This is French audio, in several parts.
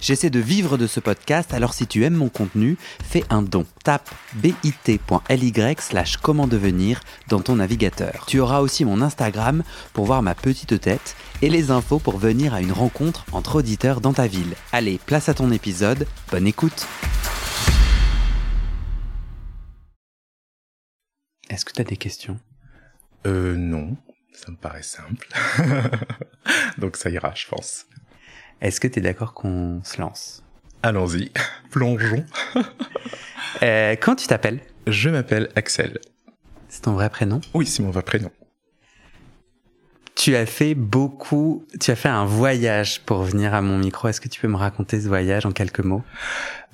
J'essaie de vivre de ce podcast, alors si tu aimes mon contenu, fais un don. Tape bit.ly slash comment devenir dans ton navigateur. Tu auras aussi mon Instagram pour voir ma petite tête et les infos pour venir à une rencontre entre auditeurs dans ta ville. Allez, place à ton épisode, bonne écoute Est-ce que tu as des questions? Euh non, ça me paraît simple. Donc ça ira, je pense. Est-ce que tu es d'accord qu'on se lance? Allons-y, plongeons. euh, Quand tu t'appelles? Je m'appelle Axel. C'est ton vrai prénom? Oui, c'est mon vrai prénom. Tu as fait beaucoup, tu as fait un voyage pour venir à mon micro. Est-ce que tu peux me raconter ce voyage en quelques mots?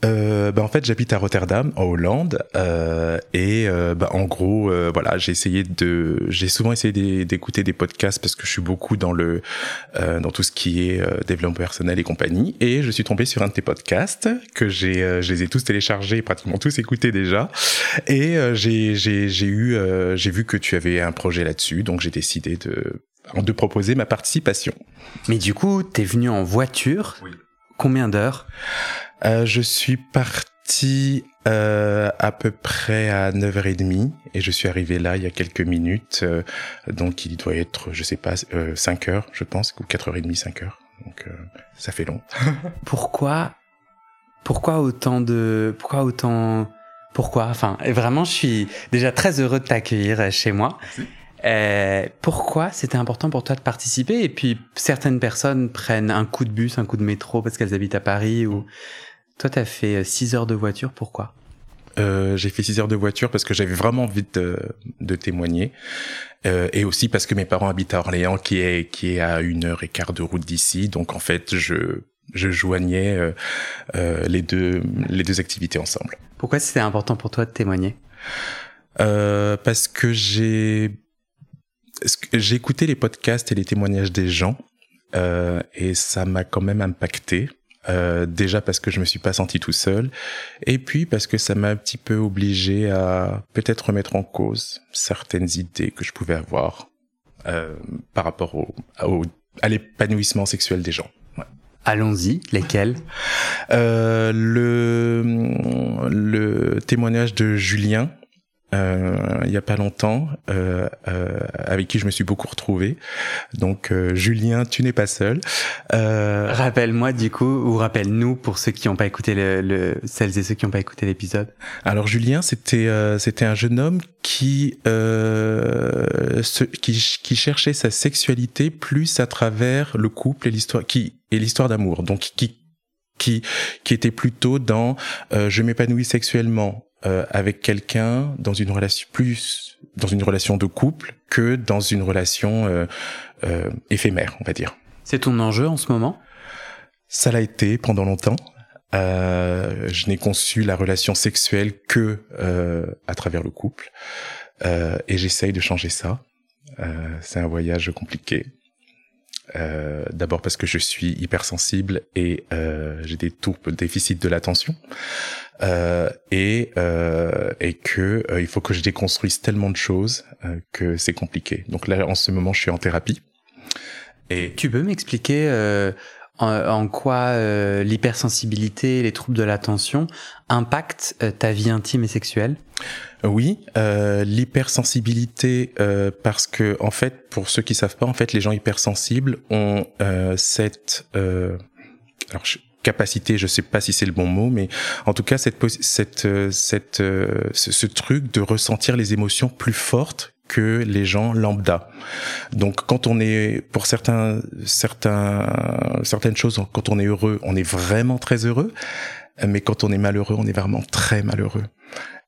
Euh, bah en fait, j'habite à Rotterdam, en Hollande, euh, et euh, bah, en gros, euh, voilà, j'ai essayé de, j'ai souvent essayé d'écouter des podcasts parce que je suis beaucoup dans le, euh, dans tout ce qui est développement personnel et compagnie, et je suis tombé sur un de tes podcasts que j'ai, je les ai tous téléchargés, pratiquement tous écoutés déjà, et j'ai, j'ai, j'ai eu, j'ai vu que tu avais un projet là-dessus, donc j'ai décidé de de proposer ma participation. Mais du coup, t'es venu en voiture. Oui. Combien d'heures? Euh, Je suis parti euh, à peu près à 9h30 et je suis arrivé là il y a quelques minutes. Euh, donc il doit être, je sais pas, 5 heures, je pense, ou 4h30, 5 heures. Donc ça fait long. pourquoi Pourquoi autant de... Pourquoi autant... Pourquoi? Enfin, vraiment, je suis déjà très heureux de t'accueillir chez moi. Merci. Euh, pourquoi c'était important pour toi de participer? Et puis certaines personnes prennent un coup de bus, un coup de métro parce qu'elles habitent à Paris. Ou toi, t'as fait 6 heures de voiture. Pourquoi? Euh, J'ai fait 6 heures de voiture parce que j'avais vraiment envie de, de témoigner. Euh, et aussi parce que mes parents habitent à Orléans, qui est qui est à une heure et quart de route d'ici. Donc en fait, je je joignais euh, euh, les deux les deux activités ensemble. Pourquoi c'était important pour toi de témoigner? Euh, Parce que j'ai j'ai écouté les podcasts et les témoignages des gens euh, et ça m'a quand même impacté. Euh, déjà parce que je me suis pas senti tout seul, et puis parce que ça m'a un petit peu obligé à peut-être remettre en cause certaines idées que je pouvais avoir euh, par rapport au, au à l'épanouissement sexuel des gens. Ouais. Allons-y, lesquels? Euh, Le le témoignage de Julien il y a pas longtemps, euh, euh, avec qui je me suis beaucoup retrouvé. Donc euh, Julien, tu n'es pas seul. Euh, rappelle-moi du coup, ou rappelle-nous pour ceux qui n'ont pas écouté le, le, celles et ceux qui n'ont pas écouté l'épisode. Alors Julien, c'était euh, c'était un jeune homme qui ce, qui qui cherchait sa sexualité plus à travers le couple et l'histoire qui et l'histoire d'amour. Donc qui qui qui était plutôt dans je m'épanouis sexuellement euh, avec quelqu'un dans une relation plus dans une relation de couple que dans une relation euh, euh, éphémère, on va dire. C'est ton enjeu en ce moment? Ça l'a été pendant longtemps. Euh, je n'ai conçu la relation sexuelle que euh, à travers le couple, euh, et j'essaye de changer ça. c'est un voyage compliqué. D'abord parce que je suis hypersensible et j'ai des troubles déficit de l'attention. Euh, et euh, et que euh, il faut que je déconstruise tellement de choses euh, que c'est compliqué. Donc là, en ce moment, je suis en thérapie. Et tu peux m'expliquer euh, en, quoi l'hypersensibilité, les troubles de l'attention impactent ta vie intime et sexuelle? Oui, euh, l'hypersensibilité euh, parce que en fait, pour ceux qui savent pas, en fait, les gens hypersensibles ont euh, cette alors je, capacité, je sais pas si c'est le bon mot, mais en tout cas cette cette cette ce, ce, truc de ressentir les émotions plus fortes que les gens lambda. Donc quand on est pour certains certains certaines choses quand on est heureux, on est vraiment très heureux, mais quand on est malheureux, on est vraiment très malheureux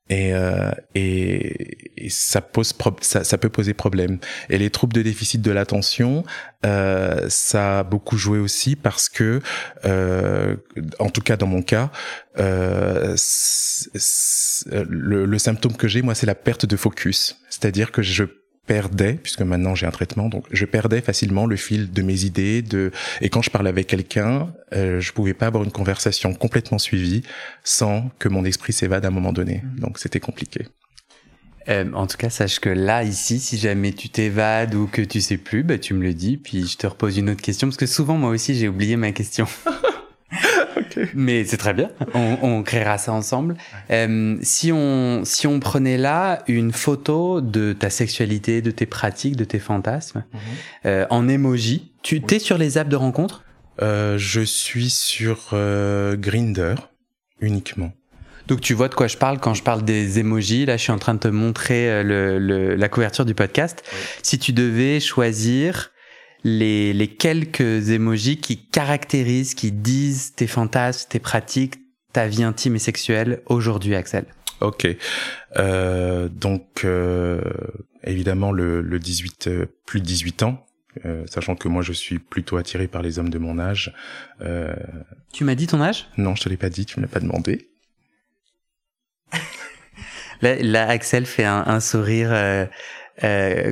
et, euh, et, ça pose ça, ça, peut poser problème. Et les troubles de déficit de l'attention, euh, ça a beaucoup joué aussi parce que, euh, en tout cas dans mon cas, euh, le, le, symptôme que j'ai moi c'est la perte de focus, c'est-à-dire que je perdais, puisque maintenant j'ai un traitement, donc je perdais facilement le fil de mes idées. De et quand je parlais avec quelqu'un, euh, je pouvais pas avoir une conversation complètement suivie sans que mon esprit s'évade à un moment donné. Mmh. Donc c'était compliqué. Euh, en tout cas, sache que là, ici, si jamais tu t'évades ou que tu sais plus, bah, tu me le dis, puis je te repose une autre question, parce que souvent, moi aussi, j'ai oublié ma question. Mais c'est très bien. On, on, créera ça ensemble. Euh, si on si on prenait là une photo de ta sexualité, de tes pratiques, de tes fantasmes mhm. euh, en emoji, tu t'es sur les apps de rencontre? Euh, Je suis sur euh, Grinder uniquement. Donc tu vois de quoi je parle quand je parle des emojis. Là, je suis en train de te montrer euh, le, le, la couverture du podcast. Si tu devais choisir les, les quelques émojis qui caractérisent, qui disent tes fantasmes, tes pratiques, ta vie intime et sexuelle aujourd'hui, Axel Ok. Euh, donc, euh, évidemment, le, le 18, euh, plus de 18 ans, sachant que moi, je suis plutôt attiré par les hommes de mon âge. Tu m'as dit ton âge? Non, je te l'ai pas dit, tu me l'as pas demandé. là, là, Axel fait un, un sourire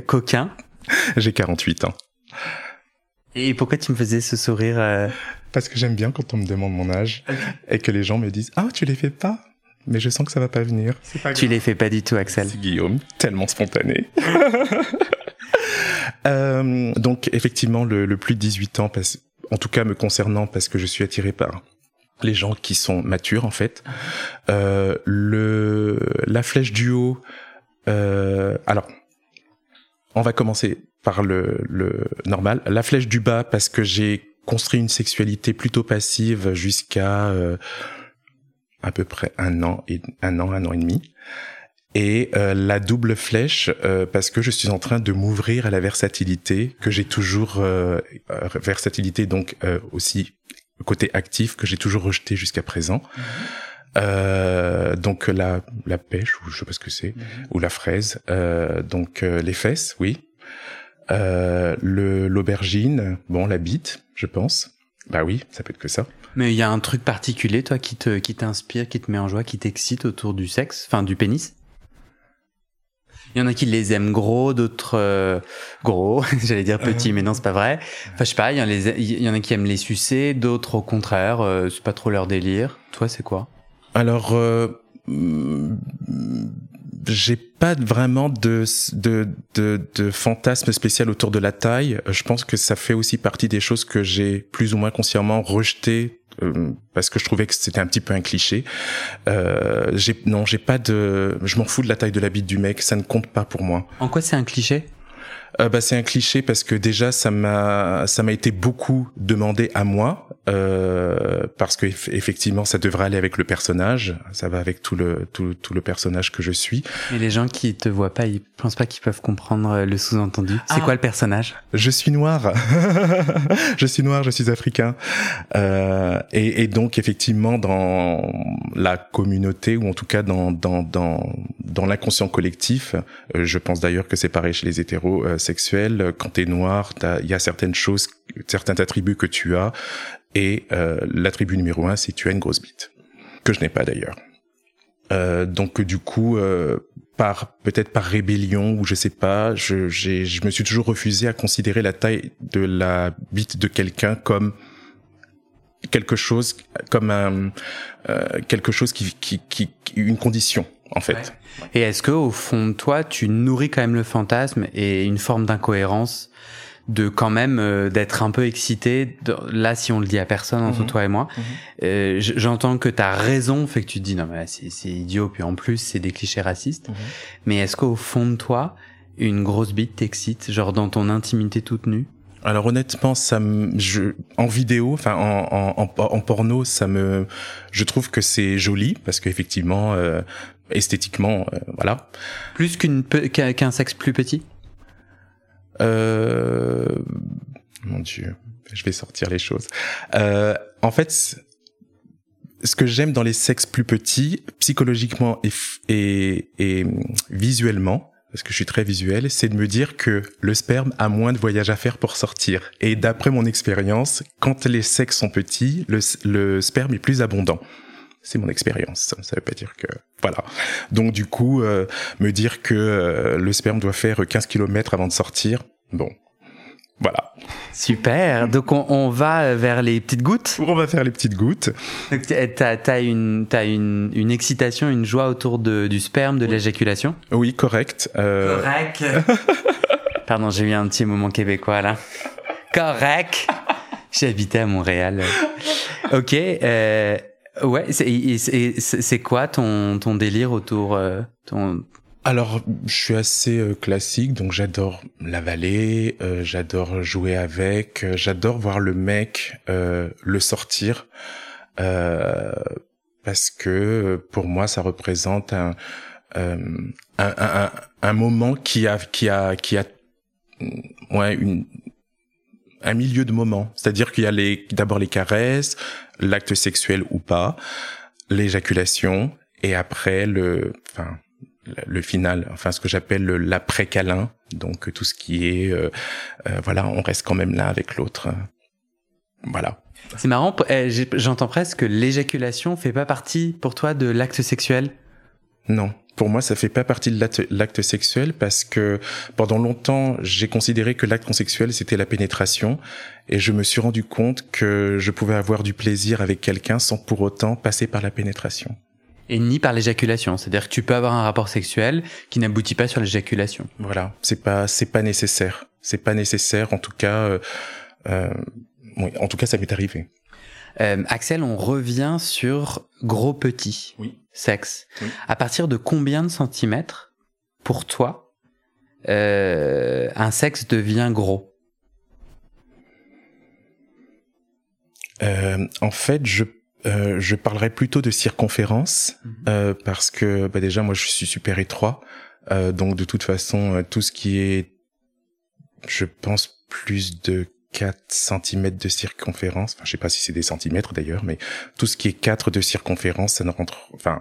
coquin. J'ai 48 ans. Et pourquoi tu me faisais ce sourire euh Parce que j'aime bien quand on me demande mon âge et que les gens me disent Ah, tu les fais pas Mais je sens que ça va pas venir. Pas tu les fais pas du tout, Axel. C'est Guillaume, tellement spontané. euh, donc, effectivement, le, le, plus de 18 ans, parce, en tout cas me concernant, parce que je suis attiré par les gens qui sont matures, en fait. Euh, le, la flèche du haut. Euh, alors, on va commencer par le, le normal. La flèche du bas parce que j'ai construit une sexualité plutôt passive jusqu'à euh, à peu près un an et un an, un an et demi. Et euh, la double flèche euh, parce que je suis en train de m'ouvrir à la versatilité que j'ai toujours euh, versatilité donc aussi côté actif que j'ai toujours rejeté jusqu'à présent. Mm-hmm. Euh, donc la, la pêche, ou je sais pas ce que c'est, mm-hmm. ou la fraise. Euh, donc les fesses, oui. Euh, le l'aubergine, bon, la bite, je pense. Bah oui, ça peut être que ça. Mais il y a un truc particulier, toi, qui te qui t'inspire, qui te met en joie, qui t'excite autour du sexe, enfin du pénis? Il y en a qui les aiment gros, d'autres euh, gros. J'allais dire petits, mais non, c'est pas vrai. Enfin, je sais pas. Il y, en a il y en a qui aiment les sucer, d'autres au contraire, euh, c'est pas trop leur délire. Toi, c'est quoi? Alors, j'ai pas vraiment de, de, de, de fantasme spécial autour de la taille. Je pense que ça fait aussi partie des choses que j'ai plus ou moins consciemment rejetées euh, parce que je trouvais que c'était un petit peu un cliché. Euh, j'ai, non, j'ai pas de, je m'en fous de la taille de la bite du mec, ça ne compte pas pour moi. En quoi c'est un cliché? Euh, bah, c'est un cliché parce que déjà ça m'a ça m'a été beaucoup demandé à moi euh, parce que effectivement ça devrait aller avec le personnage, ça va avec tout le tout, tout le personnage que je suis. Mais les gens qui te voient pas, ils pensent pas qu'ils peuvent comprendre euh, le sous-entendu. C'est ah. quoi le personnage? Je suis noir. je suis noir, je suis africain. Euh, et, et, donc effectivement dans la communauté ou en tout cas dans dans dans dans l'inconscient collectif, euh, je pense d'ailleurs que c'est pareil chez les hétéros sexuel, quand t'es noir, il y a certaines choses, certains attributs que tu as, et euh, l'attribut numéro un, c'est tu as une grosse bite, que je n'ai pas d'ailleurs. Euh, donc du coup, euh, par peut-être par rébellion ou je sais pas, je, me suis toujours refusé à considérer la taille de la bite de quelqu'un comme quelque chose, comme euh, quelque chose qui, qui, qui, une condition en fait. Et est-ce que au fond de toi, tu nourris quand même le fantasme et une forme d'incohérence de quand même euh, d'être un peu excité là si on le dit à personne entre mhm. toi et moi mhm. euh, j'entends que ta raison fait que tu te dis non mais c'est idiot puis en plus c'est des clichés racistes mhm. mais est-ce qu'au fond de toi une grosse bite t'excite genre dans ton intimité toute nue? Alors honnêtement, ça me, je, en vidéo, enfin en, en, en, porno, ça me, je trouve que c'est joli parce qu'effectivement, euh, esthétiquement, euh, voilà. Plus qu'une qu'un sexe plus petit? Euh, mon Dieu, je vais sortir les choses. Euh, en fait, ce que j'aime dans les sexes plus petits, psychologiquement et, visuellement, parce que je suis très visuel, c'est de me dire que le sperme a moins de voyage à faire pour sortir. Et d'après mon expérience, quand les sexes sont petits, le sperme est plus abondant. C'est mon expérience. Ça veut pas dire que voilà. Donc du coup, euh, me dire que euh, le sperme doit faire 15 km avant de sortir, bon, voilà. Super. Donc on, va vers les petites gouttes. On va faire les petites gouttes. Donc t'as as une as une, une excitation, une joie autour de, du sperme, de l'éjaculation. Oui, correct. Euh... Correct. Pardon, j'ai eu un petit moment québécois là. Correct. J'habitais à Montréal. Ok. Euh, Ouais, c'est quoi ton, ton délire autour euh, ton... Alors, je suis assez euh, classique, donc j'adore l'avaler, euh, j'adore jouer avec, j'adore voir le mec le sortir, parce que pour moi, ça représente un, un, un, un, moment qui a qui a qui a ouais une un milieu de moment. C'est-à-dire qu'il y a les, d'abord les caresses, l'acte sexuel ou pas, l'éjaculation, et après le, enfin, le final, enfin ce que j'appelle l'après-câlin, donc tout ce qui est, euh, euh, voilà, on reste quand même là avec l'autre. Voilà. C'est marrant, eh, j'entends presque que l'éjaculation fait pas partie pour toi de l'acte sexuel? Non pour moi, ça fait pas partie de l'acte sexuel parce que pendant longtemps, j'ai considéré que l'acte sexuel c'était la pénétration et je me suis rendu compte que je pouvais avoir du plaisir avec quelqu'un sans pour autant passer par la pénétration. Et ni par l'éjaculation, c'est-à-dire que tu peux avoir un rapport sexuel qui n'aboutit pas sur l'éjaculation. Voilà, c'est pas c'est pas nécessaire, c'est pas nécessaire. En tout cas, euh, euh, en tout cas, ça m'est arrivé. Euh, Axel, on revient sur gros petit oui. sexe. À partir de combien de centimètres, pour toi, euh, un sexe devient gros? Euh, En fait, je euh, je parlerai plutôt de circonférence mhm. euh, parce que bah déjà moi je suis super étroit, euh, donc de toute façon tout ce qui est, je pense plus de 4 cm de circonférence, enfin je sais pas si c'est des centimètres d'ailleurs, mais tout ce qui est 4 de circonférence, ça ne rentre, enfin,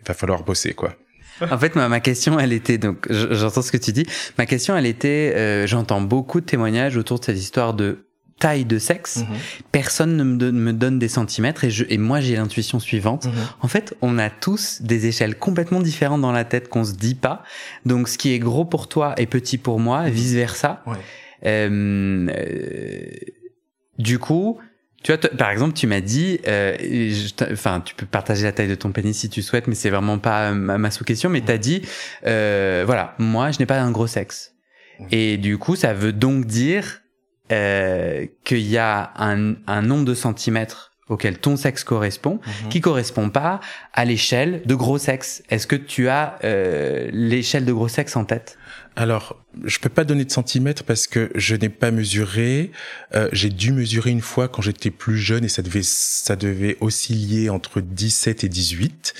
il va falloir bosser quoi. En fait, ma, ma question, elle était donc, j'entends ce que tu dis. Ma question, elle était, euh, j'entends beaucoup de témoignages autour de cette histoire de taille de sexe. Mhm. Personne ne me, me, donne des centimètres et, je, et moi j'ai l'intuition suivante. Mhm. En fait, on a tous des échelles complètement différentes dans la tête qu'on se dit pas. Donc, ce qui est gros pour toi est petit pour moi, mhm. vice versa. Ouais. Euh, du coup, tu vois, par exemple, tu m'as dit, euh, enfin, tu peux partager la taille de ton pénis si tu souhaites, mais c'est vraiment pas ma, sous-question. Mais t'as dit, euh, voilà, moi, je n'ai pas un gros sexe. Et du coup, ça veut donc dire euh, qu'il y a un, un, nombre de centimètres auquel ton sexe correspond, mhm. qui correspond pas à l'échelle de gros sexe. Est-ce que tu as euh, l'échelle de gros sexe en tête? Alors, je peux pas donner de centimètres parce que je n'ai pas mesuré. Euh, j'ai dû mesurer une fois quand j'étais plus jeune et ça devait ça devait osciller entre 17 et 18.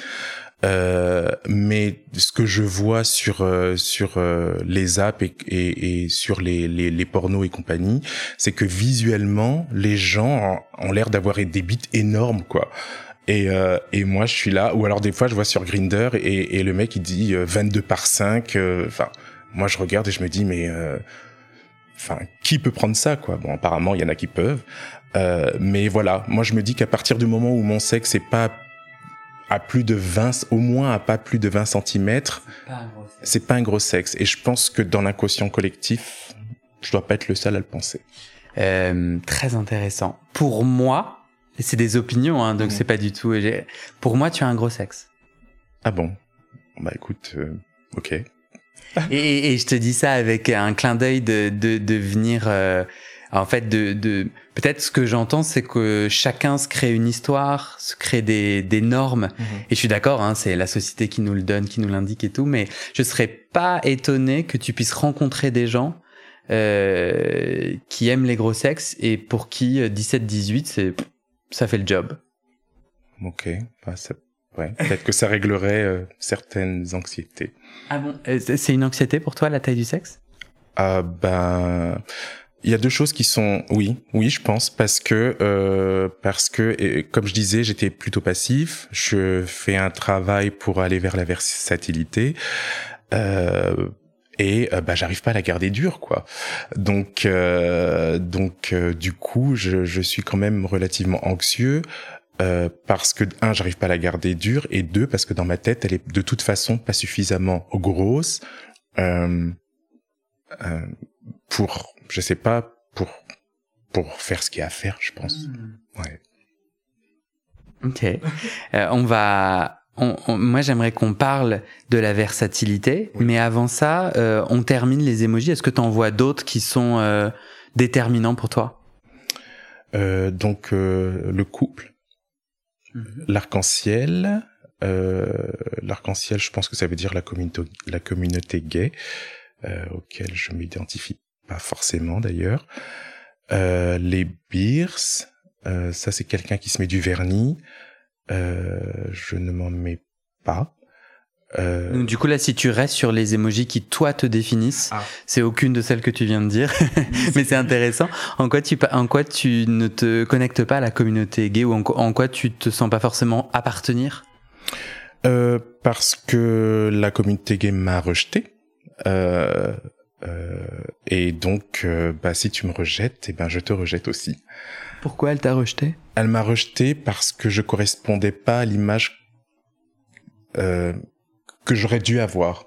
Euh, mais ce que je vois sur euh, sur euh, les apps et, et, et sur les, les, les, pornos et compagnie, c'est que visuellement les gens ont, l'air d'avoir des bits énormes quoi. Et, euh, et moi je suis là ou alors des fois je vois sur Grinder et, et le mec il dit 22 par 5 enfin moi je regarde et je me dis mais euh, enfin qui peut prendre ça quoi? Bon apparemment il y en a qui peuvent. Euh, mais voilà. Moi je me dis qu'à partir du moment où mon sexe est pas à plus de 20 au moins à pas plus de 20 cm c'est pas un gros sexe. et je pense que dans l'inconscient collectif je dois pas être le seul à le penser. Euh, très intéressant. Pour moi c'est des opinions hein, donc mmh. c'est pas du tout pour moi tu as un gros sexe. Ah bon? Bah écoute euh, ok et, et, je te dis ça avec un clin d'œil de, de, de venir, euh, en fait, de, de peut-être ce que j'entends, c'est que chacun se crée une histoire, se crée des, des normes. Mhm. Et je suis d'accord, hein, c'est la société qui nous le donne, qui nous l'indique et tout, mais je serais pas étonné que tu puisses rencontrer des gens euh, qui aiment les gros sexes et pour qui 17-18, euh, c'est ça fait le job. Ok, bah, Ouais, peut-être que ça réglerait euh, certaines anxiétés. Ah bon euh, C'est une anxiété pour toi, la taille du sexe? Ah ben, il y a deux choses qui sont, oui, oui, je pense, parce que euh, parce que et, comme je disais, j'étais plutôt passif. Je fais un travail pour aller vers la versatilité. Euh, et euh, bah j'arrive pas à la garder dure quoi donc euh, donc du coup je, je suis quand même relativement anxieux euh, parce que un, j'arrive pas à la garder dure, et deux, parce que dans ma tête, elle est de toute façon pas suffisamment grosse euh, euh, pour, je sais pas, pour pour faire ce qu'il y a à faire, je pense. Hmm. Ouais. Ok. Euh, on va. On, moi, j'aimerais qu'on parle de la versatilité, mais avant ça, euh, on termine les émojis. Est-ce que tu en vois d'autres qui sont euh, déterminants pour toi? Donc, le couple, mhm. l'arc-en-ciel. l'arc-en-ciel, je pense que ça veut dire la communauté, la communauté gay, auquel je m'identifie pas forcément d'ailleurs. les beers, euh, ça, c'est quelqu'un qui se met du vernis. Euh, je ne m'en mets pas. Euh... Donc, du coup, là, si tu restes sur les émojis qui, toi, te définissent, ah. c'est aucune de celles que tu viens de dire, mais c'est intéressant. En quoi, tu, en quoi tu ne te connectes pas à la communauté gay ou en, en quoi tu te sens pas forcément appartenir? Euh, Parce que la communauté gay m'a rejeté. Euh, euh, et donc, euh, bah, si tu me rejettes, et eh ben, je te rejette aussi. Pourquoi elle t'a rejeté? Elle m'a rejeté parce que je correspondais pas à l'image euh, que j'aurais dû avoir.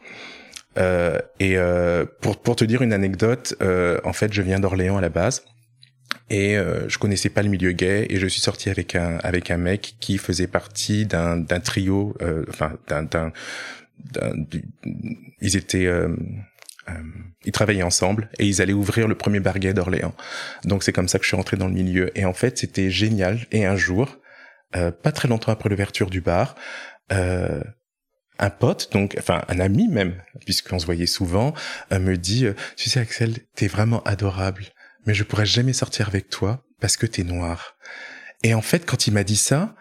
Euh, et euh, pour pour te dire une anecdote, euh, en fait, je viens d'Orléans à la base et euh, je connaissais pas le milieu gay et je suis sorti avec un avec un mec qui faisait partie d'un d'un trio, euh, enfin d'un d'un ils étaient euh, ils travaillaient ensemble et ils allaient ouvrir le premier bar gay d'Orléans. Donc c'est comme ça que je suis rentré dans le milieu. Et en fait, c'était génial. Et un jour, pas très longtemps après l'ouverture du bar, euh, un pote, donc enfin un ami même, puisqu'on se voyait souvent, me dit "Tu sais Axel, t'es vraiment adorable, mais je pourrais jamais sortir avec toi parce que t'es noir." Et en fait, quand il m'a dit ça,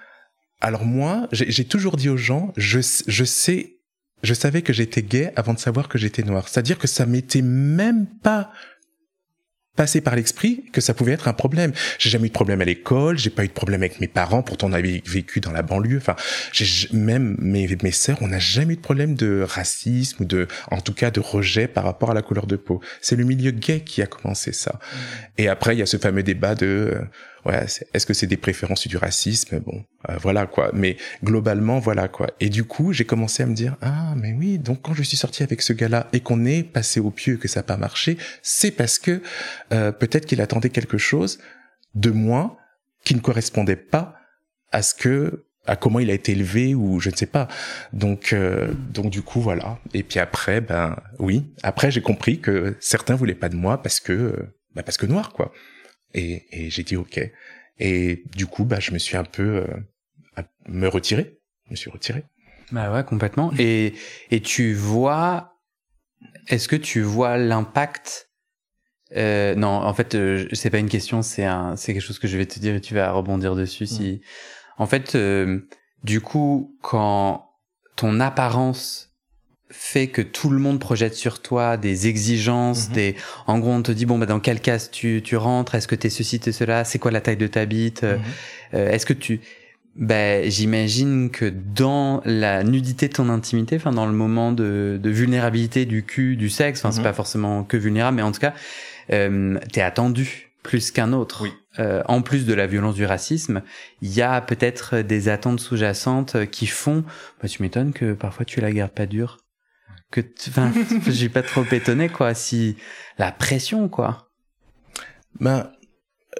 alors moi, j'ai toujours dit aux gens, je, je sais je savais que j'étais gay avant de savoir que j'étais noir. C'est-à-dire que ça m'était même pas passé par l'esprit que ça pouvait être un problème. J'ai jamais eu de problème à l'école, j'ai pas eu de problème avec mes parents, pourtant on avait vécu dans la banlieue. Enfin, j'ai même mes mes sœurs, on n'a jamais eu de problème de racisme ou de, en tout cas, de rejet par rapport à la couleur de peau. C'est le milieu gay qui a commencé ça. Mmh. Et après, il y a ce fameux débat de euh, est-ce que c'est des préférences du racisme? Bon, euh, voilà quoi. Mais globalement, voilà quoi. Et du coup, j'ai commencé à me dire ah mais oui, donc quand je suis sorti avec ce gars-là et qu'on est passé au pieu que ça n'a pas marché, c'est parce que euh, peut-être qu'il attendait quelque chose de moi qui ne correspondait pas à ce que à comment il a été élevé ou je ne sais pas. Donc euh, donc du coup voilà. Et puis après ben oui, après j'ai compris que certains voulaient pas de moi parce que ben, parce que noir quoi. Et, et j'ai dit ok. Et du coup, bah, je me suis un peu euh, me retirer. Je me suis retiré. Bah ouais, complètement. Et et tu vois, est-ce que tu vois l'impact euh, Non, en fait, euh, c'est pas une question, c'est un, c'est quelque chose que je vais te dire et tu vas rebondir dessus. Si, mm. en fait, euh, du coup, quand ton apparence fait que tout le monde projette sur toi des exigences, mhm. des en gros on te dit bon bah dans quel cas tu tu rentres, est-ce que t'es ceci t'es cela, c'est quoi la taille de ta bite, euh, mhm. euh, est-ce que tu ben j'imagine que dans la nudité de ton intimité, enfin dans le moment de, de vulnérabilité du cul, du sexe, enfin c'est mhm. pas forcément que vulnérable, mais en tout cas euh, t'es attendu plus qu'un autre. Oui. Euh, en plus de la violence du racisme, il y a peut-être des attentes sous-jacentes qui font. Bah, tu m'étonnes que parfois tu la gardes pas dure que enfin j'ai pas trop étonné quoi si la pression quoi. Ben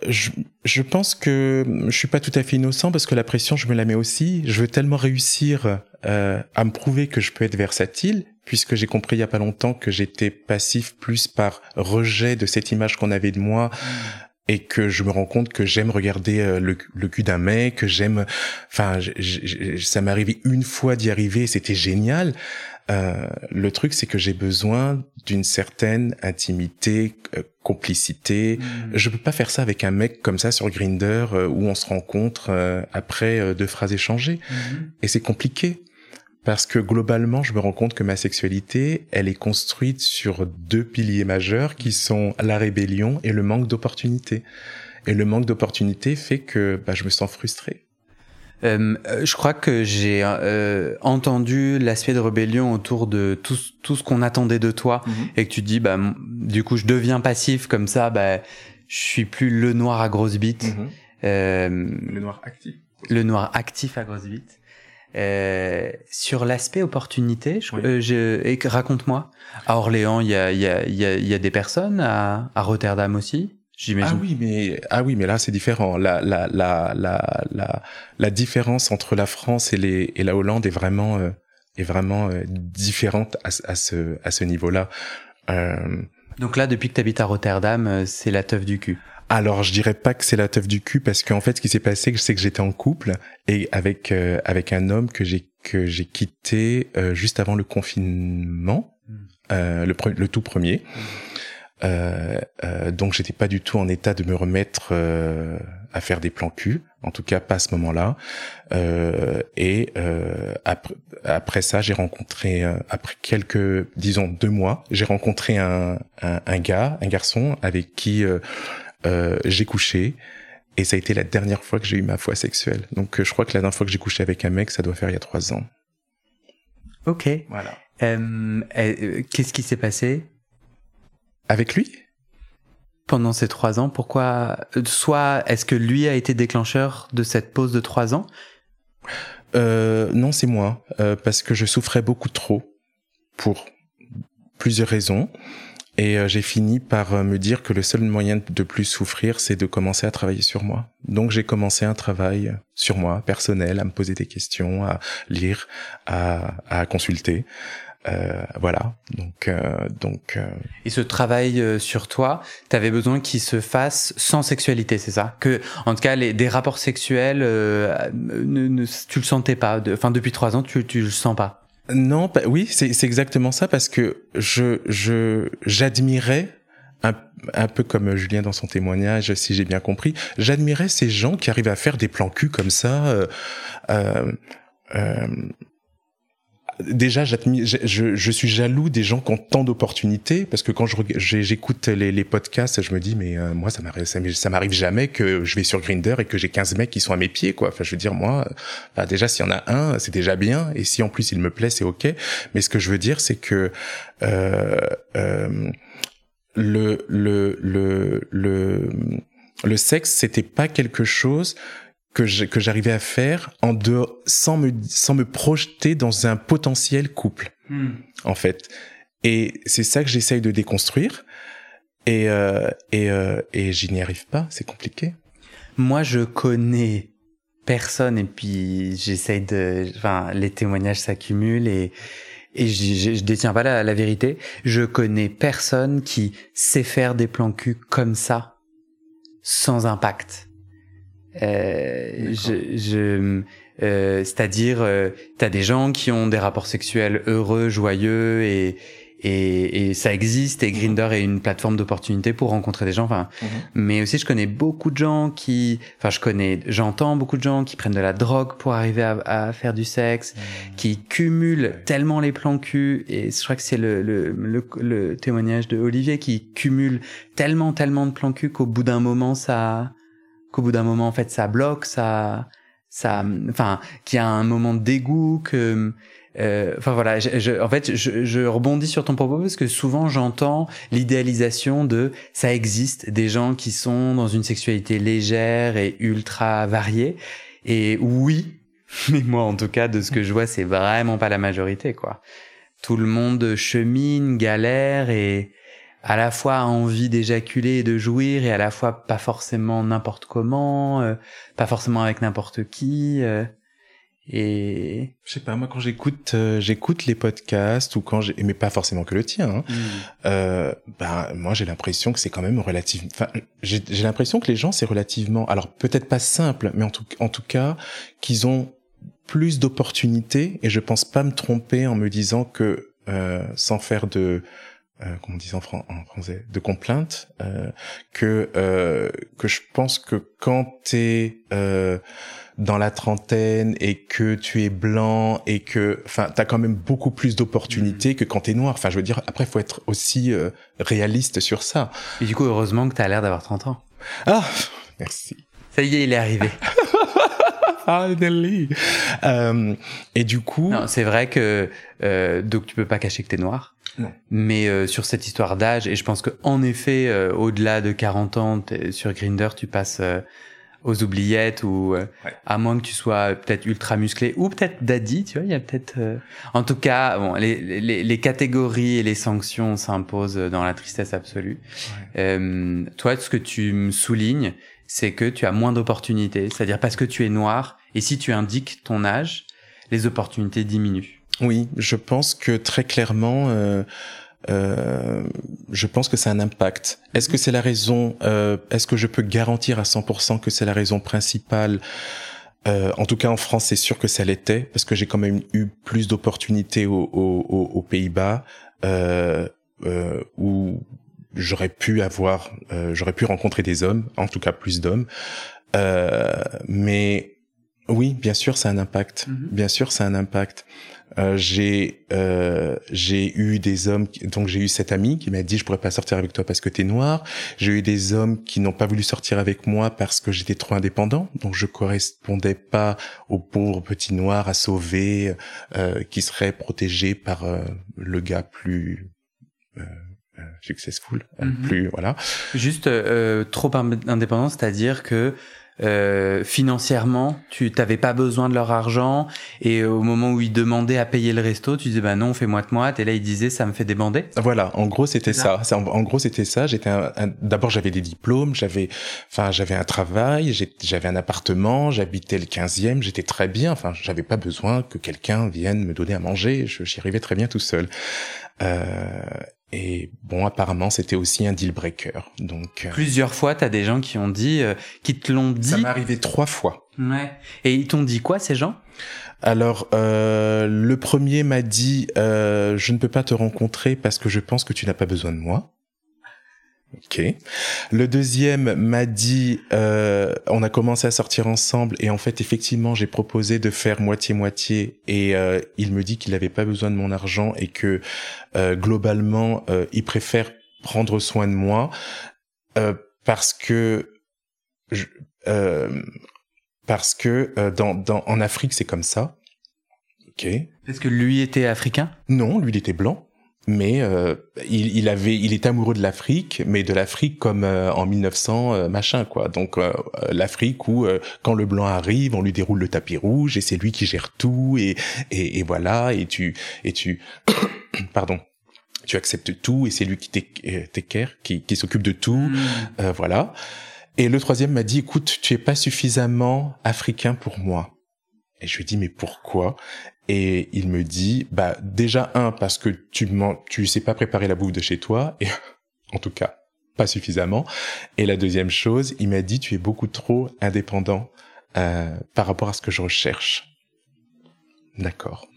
je, je pense que je suis pas tout à fait innocent parce que la pression je me la mets aussi. Je veux tellement réussir euh, à me prouver que je peux être versatile puisque j'ai compris il y a pas longtemps que j'étais passif plus par rejet de cette image qu'on avait de moi et que je me rends compte que j'aime regarder euh, le, le cul d'un mec, que j'aime, enfin, ça m'est arrivé une fois d'y arriver, c'était génial. Euh, le truc, c'est que j'ai besoin d'une certaine intimité, euh, complicité. Hmm. Je peux pas faire ça avec un mec comme ça sur Grinder euh, où on se rencontre après deux phrases échangées. Hmm. Et c'est compliqué parce que globalement, je me rends compte que ma sexualité, elle est construite sur deux piliers majeurs qui sont la rébellion et le manque d'opportunité. Et le manque d'opportunité fait que bah, je me sens frustré. Euh, je crois que j'ai euh, entendu l'aspect de rébellion autour de tout, tout ce qu'on attendait de toi mhm. et que tu dis bah du coup je deviens passif comme ça bah je suis plus le noir à grosse bite. Mhm. Euh, le noir actif. Le noir actif à grosse vite. Euh, sur l'aspect opportunité, je, je raconte-moi. À Orléans, il y a, y, a, y, a, y a des personnes, à, à Rotterdam aussi. Ah oui, mais ah oui, mais là c'est différent. La la la la la la différence entre la France et les et la Hollande est vraiment euh, est vraiment euh, différente à, à ce à ce niveau-là. Euh... Donc là, depuis que tu habites à Rotterdam, euh, c'est la teuf du cul. Alors, je dirais pas que c'est la teuf du cul parce qu'en fait, ce qui s'est passé, c'est que j'étais en couple et avec euh, avec un homme que j'ai que j'ai quitté juste avant le confinement, hmm. le, le tout premier. Euh, euh, donc j'étais pas du tout en état de me remettre euh, à faire des plans cul, en tout cas pas à ce moment-là. Euh, et euh, après, après ça, j'ai rencontré après quelques, disons deux mois, j'ai rencontré un, un, un, gars, un garçon avec qui j'ai couché. Et ça a été la dernière fois que j'ai eu ma foi sexuelle. Donc je crois que la dernière fois que j'ai couché avec un mec, ça doit faire il y a trois ans. Ok. Voilà. Qu'est-ce qui s'est passé? Avec lui? Pendant ces trois ans, pourquoi Soit est-ce que lui a été déclencheur de cette pause de trois ans? Euh, Non, c'est moi, euh, parce que je souffrais beaucoup trop pour plusieurs raisons. Et euh, j'ai fini par euh, me dire que le seul moyen de plus souffrir, c'est de commencer à travailler sur moi. Donc j'ai commencé un travail sur moi, personnel, à me poser des questions, à lire, à, à consulter. Euh, voilà. Donc, euh, donc. Euh, Et ce travail sur toi, t'avais besoin qu'il se fasse sans sexualité, c'est ça? Que, en tout cas, les, des rapports sexuels, ne, ne, tu le sentais pas? Enfin, depuis trois ans, tu, tu le sens pas? Non, oui, c'est exactement ça parce que je je j'admirais un, un, peu comme Julien dans son témoignage, si j'ai bien compris, j'admirais ces gens qui arrivent à faire des plans cul comme ça. Euh, euh, déjà, je, je, suis jaloux des gens qui ont tant d'opportunités parce que quand j'écoute les, podcasts, je me dis mais euh, moi ça m'arrive ça m'arrive jamais que je vais sur Grinder et que j'ai 15 mecs qui sont à mes pieds quoi. Enfin je veux dire moi bah, déjà s'il y en a un, c'est déjà bien et si en plus il me plaît, c'est OK. Mais ce que je veux dire c'est que euh, euh, le le le le le sexe c'était pas quelque chose que j'arrivais à faire en dehors, sans me sans me projeter dans un potentiel couple hmm. en fait. Et c'est ça que j'essaye de déconstruire. Et euh, et euh, et j'y n'y arrive pas. C'est compliqué. Moi je connais personne et puis j'essaye de enfin les témoignages s'accumulent et et je, je, détiens pas la, la, vérité. Je connais personne qui sait faire des plans cul comme ça sans impact je, je euh, c'est-à-dire, euh, t'as des gens qui ont des rapports sexuels heureux, joyeux et et, et ça existe et Grinder est une plateforme d'opportunité pour rencontrer des gens. Enfin, mhm. mais aussi je connais beaucoup de gens qui, enfin je connais, j'entends beaucoup de gens qui prennent de la drogue pour arriver à, à faire du sexe, mhm. qui cumulent tellement les plans cul et je crois que c'est le, le, le, le témoignage de Olivier qui cumule tellement tellement de plans cul qu'au bout d'un moment ça qu'au bout d'un moment en fait ça bloque, ça, ça, enfin, qu'il y a un moment de dégoût, que, euh, enfin voilà, je, en fait, je, je, rebondis sur ton propos parce que souvent j'entends l'idéalisation de ça existe des gens qui sont dans une sexualité légère et ultra variée. Et oui, mais moi en tout cas de ce que je vois, c'est vraiment pas la majorité quoi. Tout le monde chemine, galère et à la fois envie d'éjaculer et de jouir et à la fois pas forcément n'importe comment, euh, pas forcément avec n'importe qui. Euh, et je sais pas moi quand j'écoute euh, j'écoute les podcasts ou quand j'ai mais pas forcément que le tien hein, mm. ben moi j'ai l'impression que c'est quand même relativement enfin j'ai j'ai l'impression que les gens c'est relativement alors peut-être pas simple mais en tout en tout cas qu'ils ont plus d'opportunités et je pense pas me tromper en me disant que sans faire de euh, comme on dit en, français, de complainte, euh, que euh, que je pense que quand t'es euh, dans la trentaine et que tu es blanc et que, enfin, t'as quand même beaucoup plus d'opportunités que quand t'es noir. Enfin, je veux dire, après, faut être aussi euh, réaliste sur ça. Et du coup, heureusement que t'as l'air d'avoir 30 ans. Ah, merci. Ça y est, il est arrivé. euh, et du coup, c'est vrai que euh, donc tu peux pas cacher que t'es noir. Mais euh, sur cette histoire d'âge, et je pense que en effet, euh, au-delà de 40 ans, sur Grinder, tu passes euh, aux oubliettes ou à moins que tu sois peut-être ultra musclé ou peut-être daddy, tu vois, il y a peut-être. En tout cas, bon, les, les, les, catégories et les sanctions s'imposent dans la tristesse absolue. toi, ce que tu me soulignes, c'est que tu as moins d'opportunités, c'est-à-dire parce que tu es noir et si tu indiques ton âge, les opportunités diminuent. Oui, je pense que très clairement. Euh, euh, je pense que c'est un impact. Est-ce que c'est la raison euh, Est-ce que je peux garantir à 100% que c'est la raison principale? Euh, En tout cas, en France, c'est sûr que ça l'était parce que j'ai quand même eu plus d'opportunités aux, aux, aux Pays-Bas euh, euh, où j'aurais pu avoir, j'aurais pu rencontrer des hommes, en tout cas plus d'hommes. mais oui, bien sûr, a un impact. Mhm. Bien sûr, a un impact. Euh, j'ai euh, j'ai eu des hommes donc j'ai eu cet ami qui m'a dit je pourrais pas sortir avec toi parce que t'es noir. J'ai eu des hommes qui n'ont pas voulu sortir avec moi parce que j'étais trop indépendant. Donc je correspondais pas au pauvre petit noir à sauver euh, qui serait protégé par euh, le gars plus euh, successful mhm. plus voilà. Juste trop indépendant c'est-à-dire que euh, financièrement, tu t'avais pas besoin de leur argent et au moment où ils demandaient à payer le resto, tu disais bah non, fais-moi de moite et là ils disaient ça me fait débander. Voilà, en gros c'était ça. En, en, gros c'était ça. J'étais d'abord j'avais des diplômes, j'avais enfin j'avais un travail, j'avais un appartement, j'habitais le 15e, j'étais très bien. Enfin j'avais pas besoin que quelqu'un vienne me donner à manger. J'y arrivais très bien tout seul. Euh, et bon, apparemment, c'était aussi un deal breaker. Donc euh, plusieurs fois, t'as des gens qui ont dit, euh, qui te l'ont dit. Ça m'est arrivé trois fois. Ouais. Et ils t'ont dit quoi ces gens? Alors, euh, le premier m'a dit, euh, je ne peux pas te rencontrer parce que je pense que tu n'as pas besoin de moi. Ok. Le deuxième m'a dit, euh, on a commencé à sortir ensemble et en fait effectivement j'ai proposé de faire moitié moitié et euh, il me dit qu'il n'avait pas besoin de mon argent et que euh, globalement euh, il préfère prendre soin de moi euh, parce que je, parce que dans, dans en Afrique c'est comme ça. Ok. Parce que lui était africain? Non, lui il était blanc mais euh, il, il, avait, il est amoureux de l'Afrique, mais de l'Afrique comme euh, en 1900 euh, machin quoi. Donc l'Afrique où quand le blanc arrive, on lui déroule le tapis rouge et c'est lui qui gère tout et, et, et voilà et tu et tu pardon tu acceptes tout et c'est lui qui t'équerre, qui, qui s'occupe de tout, mmh. voilà. Et le troisième m'a dit, écoute, tu es pas suffisamment africain pour moi. Et je lui dis, mais pourquoi? Et il me dit, bah déjà un parce que tu tu sais pas préparer la bouffe de chez toi et en tout cas pas suffisamment. Et la deuxième chose, il m'a dit tu es beaucoup trop indépendant euh, par rapport à ce que je recherche. D'accord.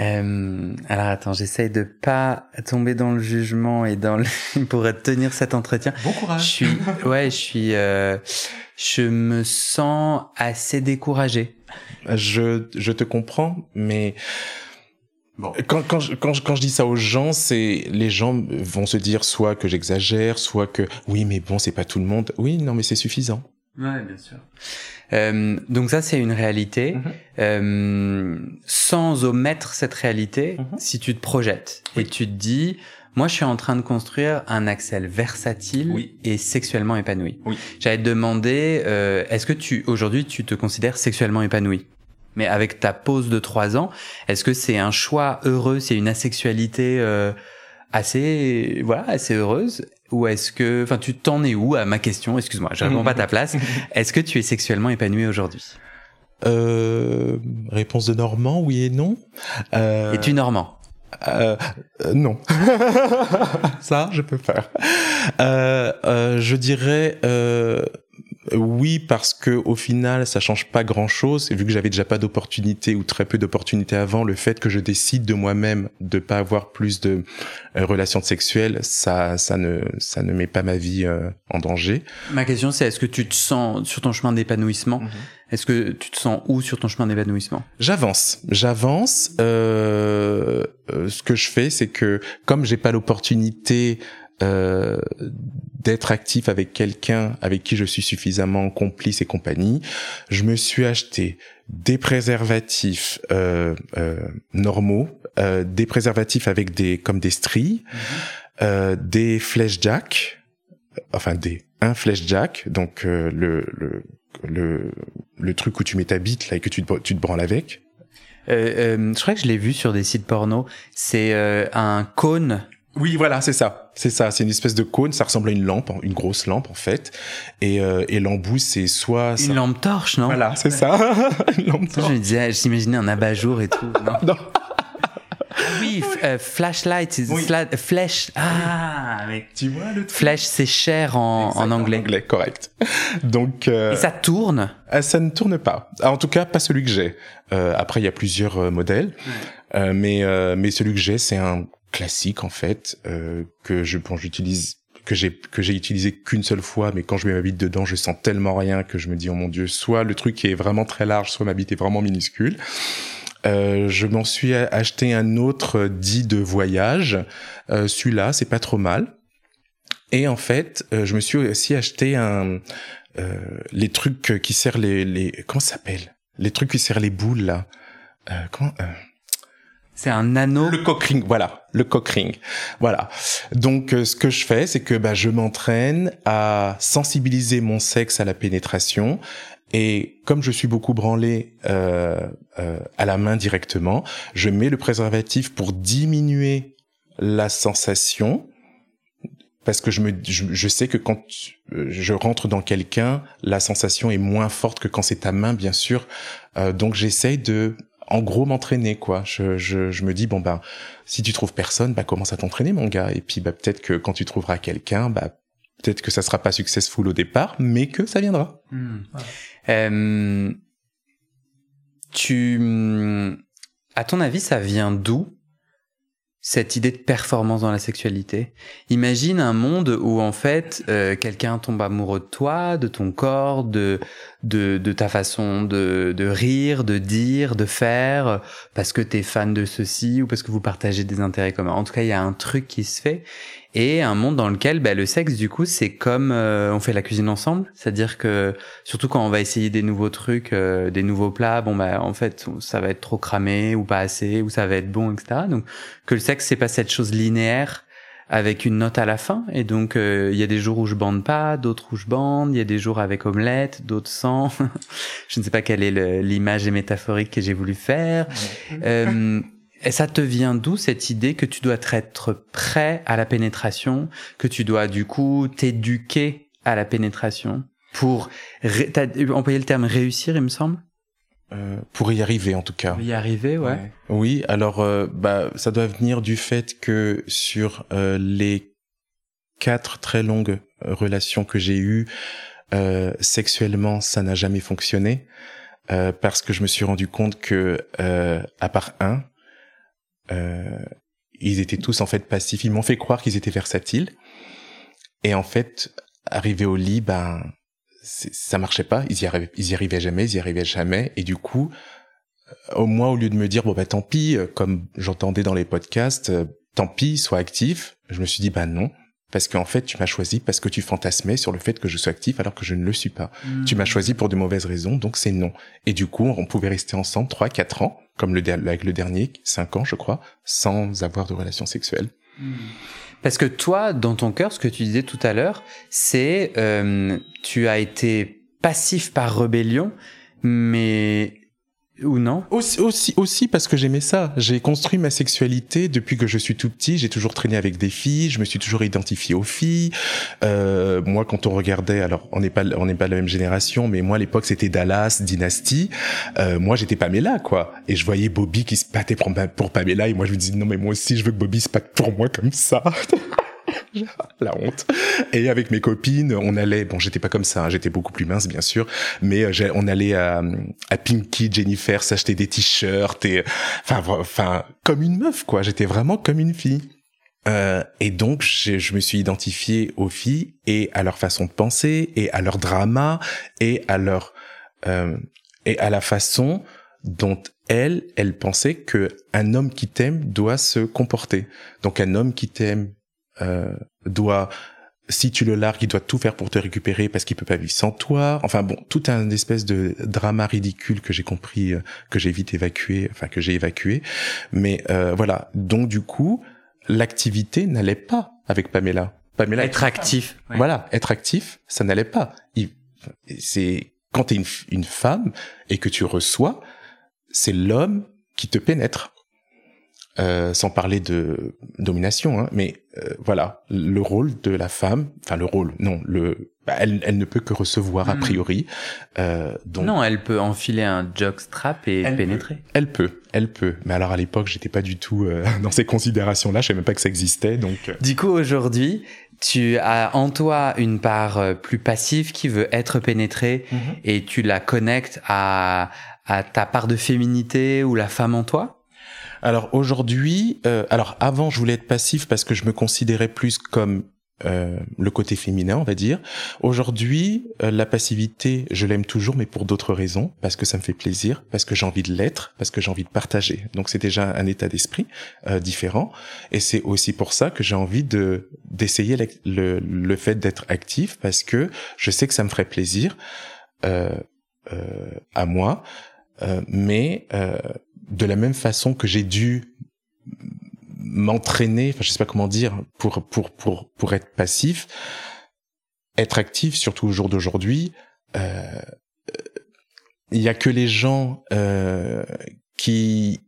Euh, alors attends, j'essaye de pas tomber dans le jugement et dans le... pour tenir cet entretien. Bon courage. Je suis, ouais, je suis, euh, je me sens assez découragé je, je te comprends, mais bon. quand, quand, je, quand, je, quand je dis ça aux gens, c'est les gens vont se dire soit que j'exagère, soit que oui, mais bon, c'est pas tout le monde. Oui, non, mais c'est suffisant. Ouais, bien sûr. Euh, donc ça, c'est une réalité. Mm-hmm. euh, sans omettre cette réalité, mm-hmm. si tu te projettes et tu te dis, moi, je suis en train de construire un Axel versatile et sexuellement épanoui. Oui. J'allais te demander, euh, est-ce que tu aujourd'hui tu te considères sexuellement épanoui? Mais avec ta pause de trois ans, est-ce que c'est un choix heureux, c'est une asexualité euh, assez voilà assez heureuse? Ou est-ce que, enfin, tu t'en es où à ma question? Excuse-moi, je réponds pas à ta place. Est-ce que tu es sexuellement épanoui aujourd'hui? Euh, Réponse de Normand, oui et non. Euh... Es-tu Normand? euh, euh, non. Ça, je peux faire. Euh, euh, je dirais euh, oui parce que au final ça change pas grand chose et vu que j'avais déjà pas d'opportunité ou très peu d'opportunités avant le fait que je décide de moi-même de pas avoir plus de euh, relations sexuelles ça ça ne ça ne met pas ma vie euh, en danger. Ma question c'est est-ce que tu te sens sur ton chemin d'épanouissement mhm. est-ce que tu te sens où sur ton chemin d'épanouissement? J'avance. J'avance euh, ce que je fais c'est que comme j'ai pas l'opportunité euh, d'être actif avec quelqu'un avec qui je suis suffisamment complice et compagnie, je me suis acheté des préservatifs euh, euh, normaux, des préservatifs avec des comme des stries, mhm. des flèches jack, enfin des un flash jack, donc le, le le le truc où tu mets ta bite là et que tu te, tu te branles avec. Je crois que je l'ai vu sur des sites porno. C'est un cône. Oui, voilà, c'est ça. C'est ça. C'est une espèce de cône. Ça ressemble à une lampe, une grosse lampe en fait. Et, euh, et l'embout, c'est soit Une lampe torche, non? Voilà, c'est ça. une lampe Ça, Je me disais, j'imaginais un abat-jour et tout. Non? Non. oui, f- euh, flashlight, Oui. fla- flèche. Ah, mais Tu vois le truc? flèche, c'est cher en, anglais. En anglais, correct. Donc euh, Et ça tourne? euh, ça ne tourne pas. Ah, En tout cas, pas celui que j'ai. Euh, après, il y a plusieurs modèles, Euh, mais euh, mais celui que j'ai, c'est un classique en fait euh, que je bon, j'utilise que j'ai que j'ai utilisé qu'une seule fois, mais quand je mets ma bite dedans, je sens tellement rien que je me dis oh mon dieu, soit le truc est vraiment très large, soit ma bite est vraiment minuscule. Euh, je m'en suis acheté un autre euh, dit de voyage. Euh, Celui-là, c'est pas trop mal. Et en fait, euh, je me suis aussi acheté un euh, les trucs qui serrent les les comment s'appelle? Les trucs qui serrent les boules là. C'est un anneau. le cock ring, voilà, le cock ring, voilà. Donc, euh, ce que je fais, c'est que bah, je m'entraîne à sensibiliser mon sexe à la pénétration. Et comme je suis beaucoup branlé euh, euh, à la main directement, je mets le préservatif pour diminuer la sensation. Parce que je me, je, je sais que quand euh, je rentre dans quelqu'un, la sensation est moins forte que quand c'est ta main, bien sûr. Euh, donc j'essaye de, en gros, m'entraîner, quoi. Je, je, je me dis bon ben, si tu trouves personne, bah commence à t'entraîner, mon gars. Et puis bah peut-être que quand tu trouveras quelqu'un, bah peut-être que ça sera pas successful au départ, mais que ça viendra. Hmm. Euh, tu, à ton avis, ça vient d'où cette idée de performance dans la sexualité Imagine un monde où en fait euh, quelqu'un tombe amoureux de toi, de ton corps, de de, de ta façon de, de rire, de dire, de faire, parce que t'es fan de ceci ou parce que vous partagez des intérêts communs. En tout cas, il y a un truc qui se fait et un monde dans lequel bah, le sexe, du coup, c'est comme euh, on fait la cuisine ensemble, c'est-à-dire que surtout quand on va essayer des nouveaux trucs, euh, des nouveaux plats, bon bah en fait ça va être trop cramé ou pas assez ou ça va être bon, etc. Donc que le sexe c'est pas cette chose linéaire avec une note à la fin et donc euh, il y a des jours où je bande pas, d'autres où je bande, il y a des jours avec omelette, d'autres sans. je ne sais pas quelle est l'image métaphorique que j'ai voulu faire. Et ça te vient d'où cette idée que tu dois être prêt à la pénétration, que tu dois du coup t'éduquer à la pénétration pour t'as employé le terme réussir, il me semble, Euh, pour y arriver, en tout cas. pour y arriver, ouais. Oui, alors euh, bah ça doit venir du fait que sur euh, les quatre très longues euh, relations que j'ai eues euh, sexuellement, ça n'a jamais fonctionné euh, parce que je me suis rendu compte que euh, à part un, ils étaient tous en fait passifs. Ils m'ont fait croire qu'ils étaient versatiles. Et en fait, arrivé au lit, ben ça marchait pas. Ils y arrivaient, ils y arrivaient jamais, ils y arrivaient jamais. Et du coup au moins au lieu de me dire bon bah tant pis euh, comme j'entendais dans les podcasts euh, tant pis sois actif je me suis dit bah non. Parce qu'en fait tu m'as choisi parce que tu fantasmais sur le fait que je sois actif alors que je ne le suis pas. Tu m'as choisi pour de mauvaises raisons donc c'est non. Et du coup on pouvait rester ensemble trois quatre ans comme le avec le dernier cinq ans je crois sans avoir de relation sexuelle. Parce que toi, dans ton cœur, ce que tu disais tout à l'heure, c'est euh, tu as été passif par rébellion, mais ou non Aussi, aussi, aussi parce que j'aimais ça. J'ai construit ma sexualité depuis que je suis tout petit. J'ai toujours traîné avec des filles. Je me suis toujours identifié aux filles. Euh, moi, quand on regardait, alors on n'est pas, on n'est pas de la même génération, mais moi à l'époque c'était Dallas, Dynasty. Euh, moi j'étais Pamela, quoi. Et je voyais Bobby qui se battait pour, pour Pamela, et moi je me disais non mais moi aussi je veux que Bobby se batte pour moi comme ça. la honte. Et avec mes copines, on allait, bon, j'étais pas comme ça, hein, j'étais beaucoup plus mince, bien sûr, mais euh, on allait à, Pinky, Jennifer, s'acheter des t-shirts et, enfin, enfin, comme une meuf, quoi. J'étais vraiment comme une fille. Euh, et donc, je, me suis identifié aux filles et à leur façon de penser et à leur drama et à leur euh, et à la façon dont elles, elles pensaient que un homme qui t'aime doit se comporter. Donc, un homme qui t'aime euh, doit si tu le largues, il doit tout faire pour te récupérer parce qu'il peut pas vivre sans toi. Enfin bon, tout un espèce de drama ridicule que j'ai compris, euh, que j'ai vite évacué, enfin que j'ai évacué. Mais euh, voilà, donc du coup, l'activité n'allait pas avec Pamela Pamela. Être actif. Voilà, être actif, ça n'allait pas. C'est quand t'es une, une femme et que tu reçois, c'est l'homme qui te pénètre. Euh, sans parler de domination, hein, mais euh, voilà, le rôle de la femme, enfin le rôle, non, le, bah, elle, elle ne peut que recevoir a hmm. priori. Euh, donc non, elle peut enfiler un jockstrap et pénétrer. elle peut, elle peut. Mais alors à l'époque, j'étais pas du tout euh, dans ces considérations-là. Je savais même pas que ça existait. Donc. Euh. Du coup, aujourd'hui, tu as en toi une part plus passive qui veut être pénétrée mhm. et tu la connectes à, à ta part de féminité ou la femme en toi? Alors aujourd'hui, euh, alors avant je voulais être passif parce que je me considérais plus comme euh, le côté féminin, on va dire. Aujourd'hui, euh, la passivité, je l'aime toujours, mais pour d'autres raisons, parce que ça me fait plaisir, parce que j'ai envie de l'être, parce que j'ai envie de partager. Donc c'est déjà un état d'esprit différent, et c'est aussi pour ça que j'ai envie de d'essayer le, le, fait d'être actif, parce que je sais que ça me ferait plaisir à moi, mais de la même façon que j'ai dû m'entraîner, enfin je sais pas comment dire, pour pour pour pour être passif, être actif, surtout au jour d'aujourd'hui. Euh, il y a que les gens euh, qui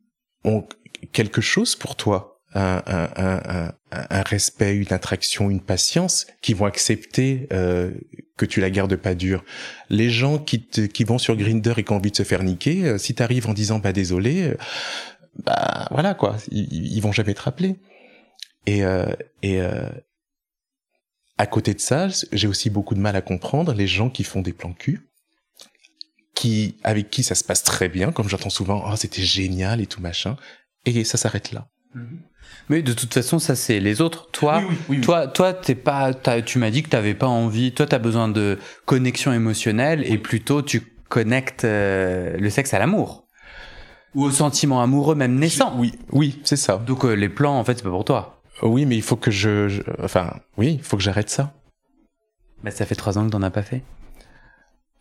ont quelque chose pour toi, un, un, un, un, respect, une attraction, une patience, qui vont accepter euh, que tu la gardes pas dure. Les gens qui, te, qui vont sur Grinder et qui ont envie de se faire niquer, euh, si t'arrives en disant bah désolé, euh, bah voilà quoi, ils, vont jamais te rappeler. Et euh, et à côté de ça, j'ai aussi beaucoup de mal à comprendre les gens qui font des plans cul, qui avec qui ça se passe très bien, comme j'entends souvent, oh c'était génial et tout machin, et ça s'arrête là. Mm-hmm. Mais de toute façon, ça c'est les autres. Toi, toi, toi, t'es pas. tu m'as dit que t'avais pas envie. Toi, t'as besoin de connexion émotionnelle et plutôt tu connectes euh, le sexe à l'amour ou au sentiment amoureux même naissant. Oui, oui, c'est ça. Donc euh, les plans, en fait, c'est pas pour toi. Oui, mais il faut que je, enfin, oui, il faut que j'arrête ça. Mais ça fait trois ans que t'en as pas fait.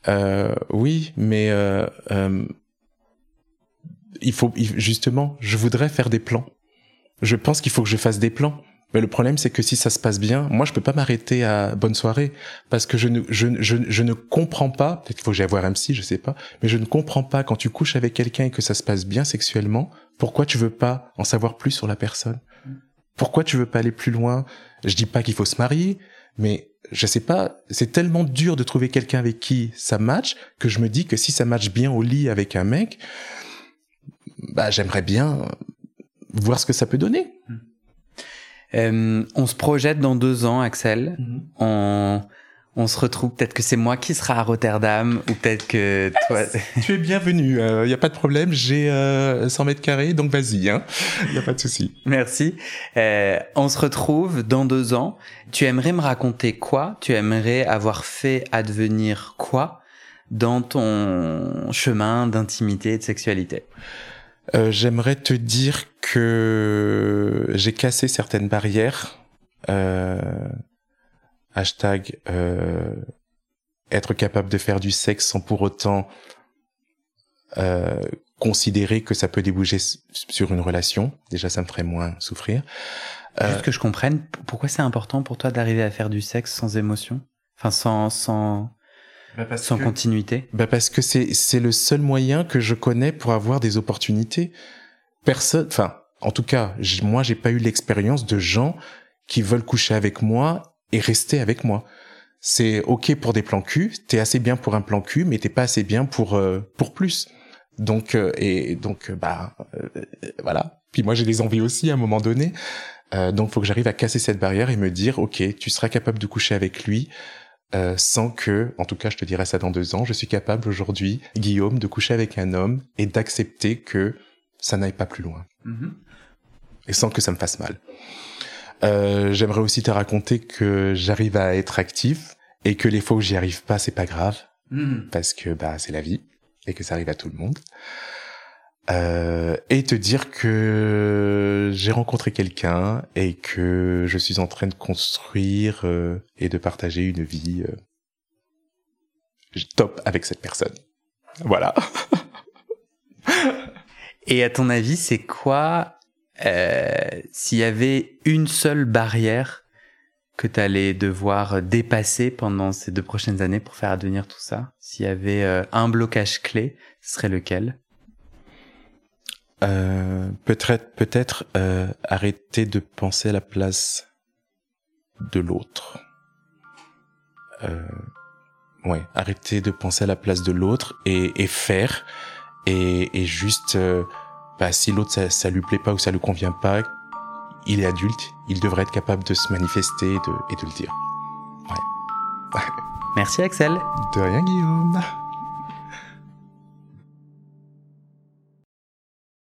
Euh, oui, mais il faut justement, je voudrais faire des plans je pense qu'il faut que je fasse des plans. Mais le problème, c'est que si ça se passe bien, moi, je peux pas m'arrêter à bonne soirée parce que je ne, je, je, je ne comprends pas. Peut-être faut que j'aille voir psy, je sais pas. Mais je ne comprends pas quand tu couches avec quelqu'un et que ça se passe bien sexuellement. Pourquoi tu veux pas en savoir plus sur la personne? Pourquoi tu veux pas aller plus loin? Je dis pas qu'il faut se marier, mais je sais pas. C'est tellement dur de trouver quelqu'un avec qui ça match que je me dis que si ça match bien au lit avec un mec, bah j'aimerais bien voir ce que ça peut donner. Hmm. Euh, on se projette dans deux ans, Axel. Hmm. On, on se retrouve. Peut-être que c'est moi qui sera à Rotterdam, ou peut-être que toi. tu es bienvenu. Il euh, n'y a pas de problème. J'ai euh, 100 mètres carrés, donc vas-y. Il hein. n'y a pas de souci. Merci. Euh, on se retrouve dans deux ans. Tu aimerais me raconter quoi? Tu aimerais avoir fait advenir quoi dans ton chemin d'intimité et de sexualité? Euh, j'aimerais te dire que j'ai cassé certaines barrières. Euh, hashtag euh, être capable de faire du sexe sans pour autant considérer que ça peut déboucher sur une relation. Déjà, ça me ferait moins souffrir. Juste que je comprenne, pourquoi c'est important pour toi d'arriver à faire du sexe sans émotion? Enfin, sans, sans, bah Sans continuité bah Parce que c'est, c'est le seul moyen que je connais pour avoir des opportunités. Personne, enfin, en tout cas, moi, j'ai pas eu l'expérience de gens qui veulent coucher avec moi et rester avec moi. C'est ok pour des plans cul, t'es assez bien pour un plan cul, mais t'es pas assez bien pour euh, pour plus. Donc euh, et donc bah euh, voilà. Puis moi j'ai des envies aussi à un moment donné. donc faut que j'arrive à casser cette barrière et me dire ok, tu seras capable de coucher avec lui. Euh, sans que, en tout cas je te dirais ça dans deux ans, je suis capable aujourd'hui, Guillaume, de coucher avec un homme et d'accepter que ça n'aille pas plus loin. Mm-hmm. Et sans que ça me fasse mal. Euh, J'aimerais aussi te raconter que j'arrive à être actif et que les fois où j'y arrive pas, c'est pas grave. Mm-hmm. Parce que bah c'est la vie et que ça arrive à tout le monde. Euh, et te dire que j'ai rencontré quelqu'un et que je suis en train de construire euh, et de partager une vie euh, top avec cette personne. Voilà. et à ton avis, c'est quoi s'il y avait une seule barrière que tu allais devoir dépasser pendant ces deux prochaines années pour faire advenir tout ça? S'il y avait euh, un blocage clé, ce serait lequel? Euh, Peut-être, peut-être euh, arrêter de penser à la place de l'autre. Euh, ouais, arrêter de penser à la place de l'autre et, et faire et, et juste, euh, bah, si l'autre ça, ça lui plaît pas ou ça lui convient pas, il est adulte, il devrait être capable de se manifester et de, et de le dire. Ouais. Merci Axel. De rien Guillaume.